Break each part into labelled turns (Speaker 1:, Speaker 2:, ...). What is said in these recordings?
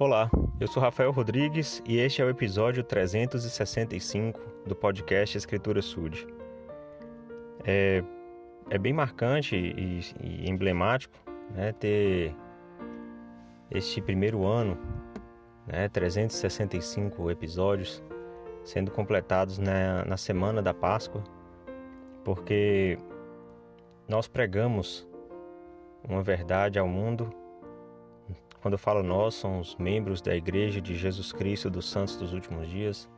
Speaker 1: Olá, eu sou Rafael Rodrigues e este é o episódio 365 do podcast Escritura Sud. É, é bem marcante e, e emblemático né, ter este primeiro ano, né, 365 episódios, sendo completados na, na semana da Páscoa, porque nós pregamos uma verdade ao mundo quando eu falo nós, somos membros da Igreja de Jesus Cristo dos Santos dos Últimos Dias.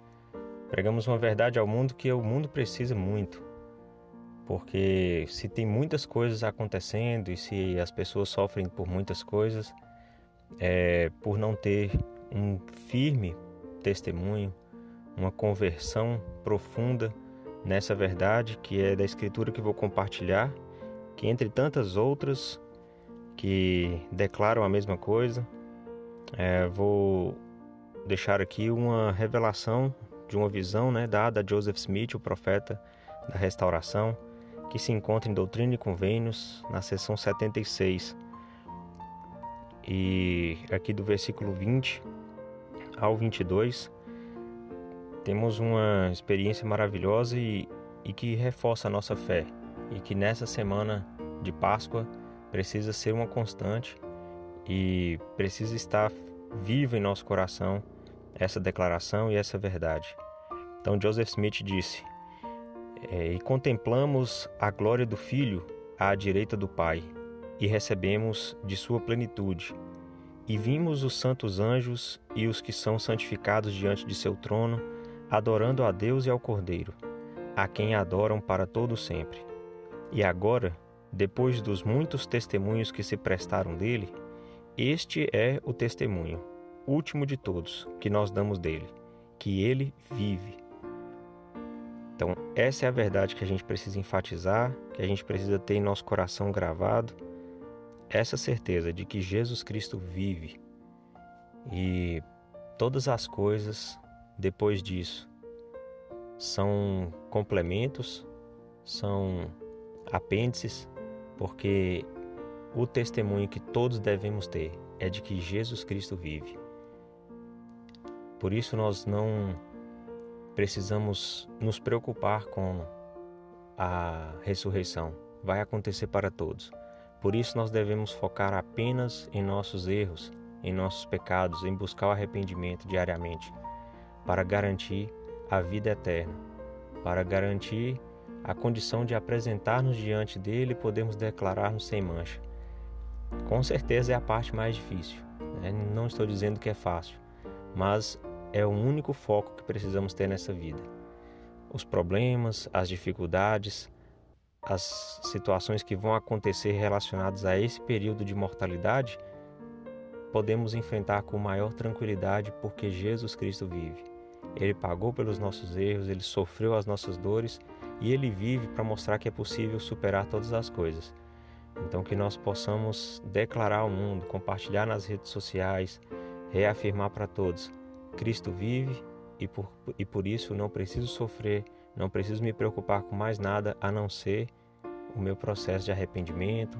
Speaker 1: Pregamos uma verdade ao mundo que o mundo precisa muito. Porque se tem muitas coisas acontecendo e se as pessoas sofrem por muitas coisas, é por não ter um firme testemunho, uma conversão profunda nessa verdade que é da Escritura que vou compartilhar, que entre tantas outras que declaram a mesma coisa. É, vou deixar aqui uma revelação de uma visão né, dada a Joseph Smith, o profeta da restauração, que se encontra em Doutrina e Convênios, na seção 76. E aqui do versículo 20 ao 22, temos uma experiência maravilhosa e, e que reforça a nossa fé. E que nessa semana de Páscoa precisa ser uma constante e precisa estar viva em nosso coração essa declaração e essa verdade. Então Joseph Smith disse: é, E contemplamos a glória do Filho à direita do Pai, e recebemos de sua plenitude. E vimos os santos anjos e os que são santificados diante de seu trono, adorando a Deus e ao Cordeiro, a quem adoram para todo sempre. E agora depois dos muitos testemunhos que se prestaram dele, este é o testemunho, último de todos, que nós damos dele, que ele vive. Então, essa é a verdade que a gente precisa enfatizar, que a gente precisa ter em nosso coração gravado, essa certeza de que Jesus Cristo vive. E todas as coisas depois disso são complementos, são apêndices porque o testemunho que todos devemos ter é de que Jesus Cristo vive. Por isso nós não precisamos nos preocupar com a ressurreição. Vai acontecer para todos. Por isso nós devemos focar apenas em nossos erros, em nossos pecados, em buscar o arrependimento diariamente, para garantir a vida eterna, para garantir a condição de apresentar-nos diante dele e podermos declarar-nos sem mancha. Com certeza é a parte mais difícil. Né? Não estou dizendo que é fácil, mas é o único foco que precisamos ter nessa vida. Os problemas, as dificuldades, as situações que vão acontecer relacionadas a esse período de mortalidade, podemos enfrentar com maior tranquilidade porque Jesus Cristo vive. Ele pagou pelos nossos erros, ele sofreu as nossas dores e ele vive para mostrar que é possível superar todas as coisas. Então, que nós possamos declarar ao mundo, compartilhar nas redes sociais, reafirmar para todos: Cristo vive e por, e por isso não preciso sofrer, não preciso me preocupar com mais nada a não ser o meu processo de arrependimento,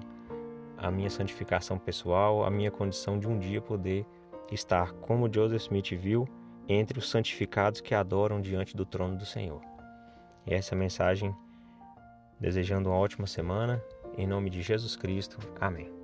Speaker 1: a minha santificação pessoal, a minha condição de um dia poder estar, como Joseph Smith viu, entre os santificados que adoram diante do trono do Senhor. E essa é a mensagem, desejando uma ótima semana, em nome de Jesus Cristo. Amém.